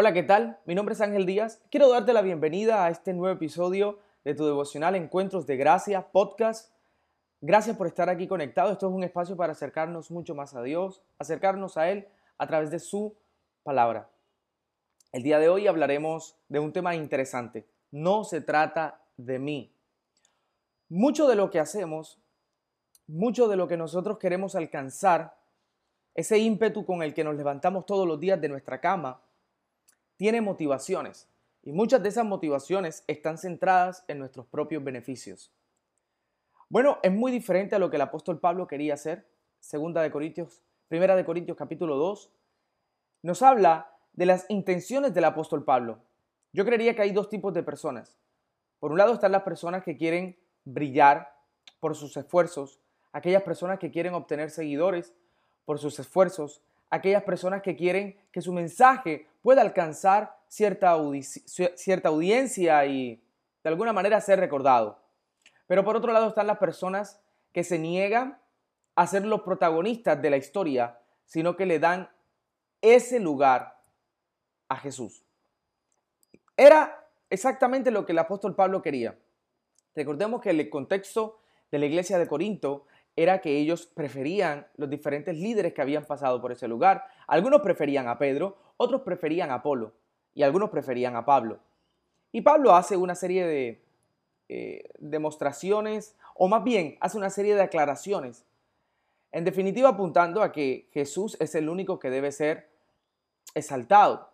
Hola, ¿qué tal? Mi nombre es Ángel Díaz. Quiero darte la bienvenida a este nuevo episodio de tu devocional Encuentros de Gracia podcast. Gracias por estar aquí conectado. Esto es un espacio para acercarnos mucho más a Dios, acercarnos a Él a través de su palabra. El día de hoy hablaremos de un tema interesante. No se trata de mí. Mucho de lo que hacemos, mucho de lo que nosotros queremos alcanzar, ese ímpetu con el que nos levantamos todos los días de nuestra cama, tiene motivaciones y muchas de esas motivaciones están centradas en nuestros propios beneficios. Bueno, es muy diferente a lo que el apóstol Pablo quería hacer. Segunda de Corintios, Primera de Corintios capítulo 2 nos habla de las intenciones del apóstol Pablo. Yo creería que hay dos tipos de personas. Por un lado están las personas que quieren brillar por sus esfuerzos, aquellas personas que quieren obtener seguidores por sus esfuerzos, aquellas personas que quieren que su mensaje pueda alcanzar cierta, cierta audiencia y de alguna manera ser recordado. Pero por otro lado están las personas que se niegan a ser los protagonistas de la historia, sino que le dan ese lugar a Jesús. Era exactamente lo que el apóstol Pablo quería. Recordemos que el contexto de la iglesia de Corinto era que ellos preferían los diferentes líderes que habían pasado por ese lugar. Algunos preferían a Pedro, otros preferían a Apolo y algunos preferían a Pablo. Y Pablo hace una serie de eh, demostraciones, o más bien hace una serie de aclaraciones, en definitiva apuntando a que Jesús es el único que debe ser exaltado,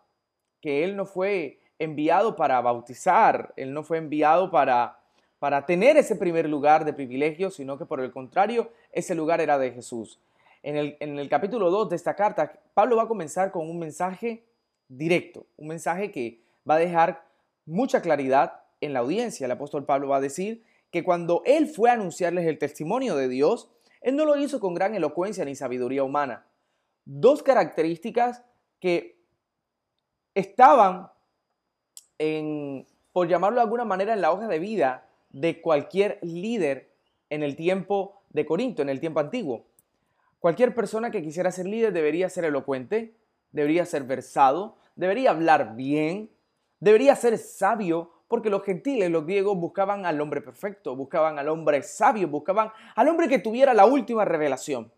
que Él no fue enviado para bautizar, Él no fue enviado para para tener ese primer lugar de privilegio, sino que por el contrario, ese lugar era de Jesús. En el, capítulo 2 de esta carta, Pablo va a comenzar con un mensaje directo, un mensaje que va a dejar mucha claridad en la audiencia. El apóstol Pablo va a decir que cuando él fue a anunciarles el testimonio de Dios, él no lo hizo con gran elocuencia ni sabiduría humana. Dos características que estaban por llamarlo de alguna manera, en la hoja de vida de cualquier líder en el tiempo de Corinto, en el tiempo antiguo. Cualquier persona que quisiera ser líder debería ser elocuente, debería ser versado, debería hablar bien, debería ser sabio, porque los gentiles, los griegos, buscaban al hombre perfecto, buscaban al hombre sabio, buscaban al hombre que tuviera la última revelación.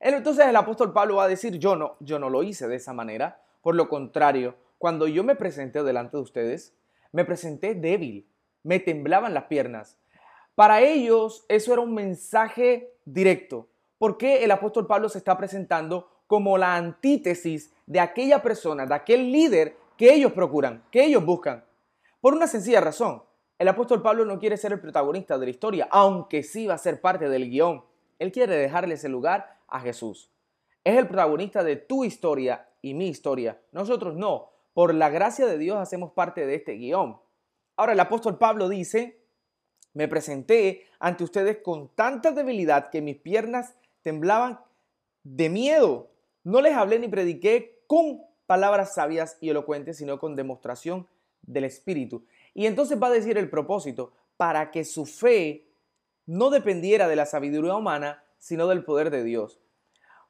Entonces el apóstol Pablo va a decir, yo no, yo no lo hice de esa manera. Por lo contrario, cuando yo me presenté delante de ustedes, me presenté débil, me temblaban las piernas. Para ellos eso era un mensaje directo. porque el apóstol Pablo se está presentando como la antítesis de aquella persona, de aquel líder que ellos procuran, que ellos buscan? Por una sencilla razón. El apóstol Pablo no quiere ser el protagonista de la historia, aunque sí va a ser parte del guion. Él quiere dejarle ese lugar a Jesús. Es el protagonista de tu historia y mi historia. Nosotros no. Por la gracia de Dios hacemos parte de este guion. Ahora el apóstol Pablo dice, me presenté ante ustedes con tanta debilidad que mis piernas temblaban de miedo. No les hablé ni prediqué con palabras sabias y elocuentes, sino con demostración del Espíritu. Y entonces va a decir el propósito, para que su fe no dependiera de la sabiduría humana, sino del poder de Dios.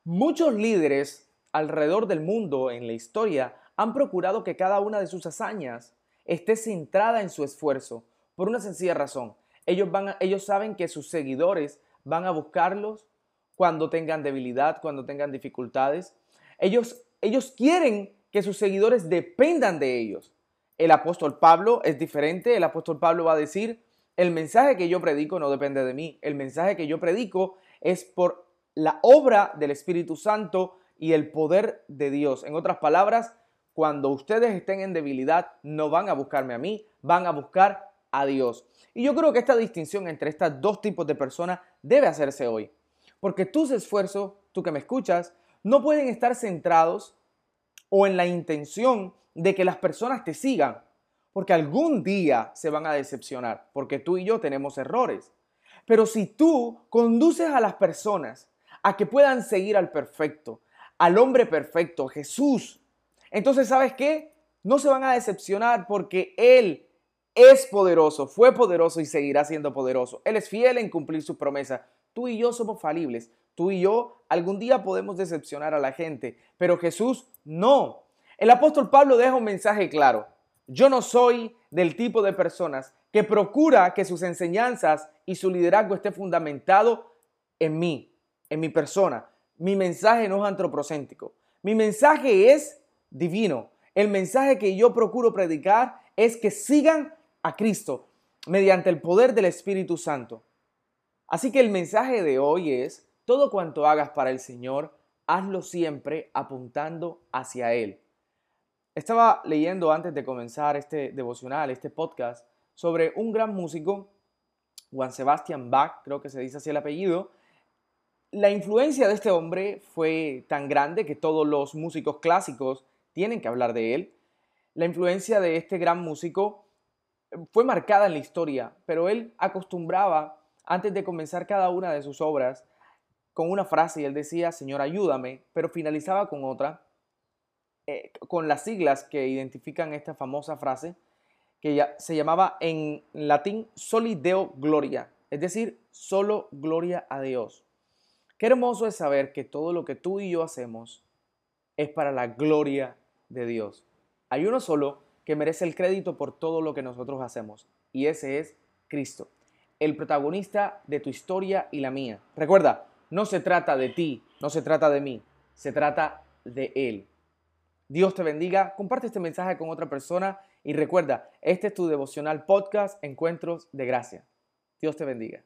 Muchos líderes alrededor del mundo en la historia han procurado que cada una de sus hazañas esté centrada en su esfuerzo, por una sencilla razón. Ellos, van ellos saben que sus seguidores van a buscarlos cuando tengan debilidad, cuando tengan dificultades. Ellos, ellos quieren que sus seguidores dependan de ellos. El apóstol Pablo es diferente. El apóstol Pablo va a decir, el mensaje que yo predico no depende de mí. El mensaje que yo predico es por la obra del Espíritu Santo y el poder de Dios. En otras palabras, cuando ustedes estén en debilidad, no van a buscarme a mí, van a buscar a Dios. Y yo creo que esta distinción entre estos dos tipos de personas debe hacerse hoy. Porque tus esfuerzos, tú que me escuchas, no pueden estar centrados o en la intención de que las personas te sigan. Porque algún día se van a decepcionar, porque tú y yo tenemos errores. Pero si tú conduces a las personas a que puedan seguir al perfecto, al hombre perfecto, Jesús, entonces, ¿sabes qué? No se van a decepcionar porque Él es poderoso, fue poderoso y seguirá siendo poderoso. Él es fiel en cumplir su promesa. Tú y yo somos falibles. Tú y yo algún día podemos decepcionar a la gente, pero Jesús no. El apóstol Pablo deja un mensaje claro. Yo no soy del tipo de personas que procura que sus enseñanzas y su liderazgo esté fundamentado en mí, en mi persona. Mi mensaje no es antropocéntrico. Mi mensaje es divino. El mensaje que yo procuro predicar es que sigan a Cristo mediante el poder del Espíritu Santo. Así que el mensaje de hoy es, todo cuanto hagas para el Señor, hazlo siempre apuntando hacia Él. Estaba leyendo antes de comenzar este devocional, este podcast, sobre un gran músico, Juan Sebastian Bach, creo que se dice así el apellido. La influencia de este hombre fue tan grande que todos los músicos clásicos tienen que hablar de él. La influencia de este gran músico fue marcada en la historia, pero él acostumbraba, antes de comenzar cada una de sus obras, con una frase y él decía, Señor, ayúdame, pero finalizaba con otra, eh, con las siglas que identifican esta famosa frase, que ya, se llamaba en latín Soli Deo Gloria, es decir, solo gloria a Dios. Qué hermoso es saber que todo lo que tú y yo hacemos es para la gloria de Dios. Hay uno solo que merece el crédito por todo lo que nosotros hacemos, y ese es Cristo, el protagonista de tu historia y la mía. Recuerda, no se trata de ti, no se trata de mí, se trata de Él. Dios te bendiga, comparte este mensaje con otra persona y recuerda, este es tu devocional podcast Encuentros de Gracia. Dios te bendiga.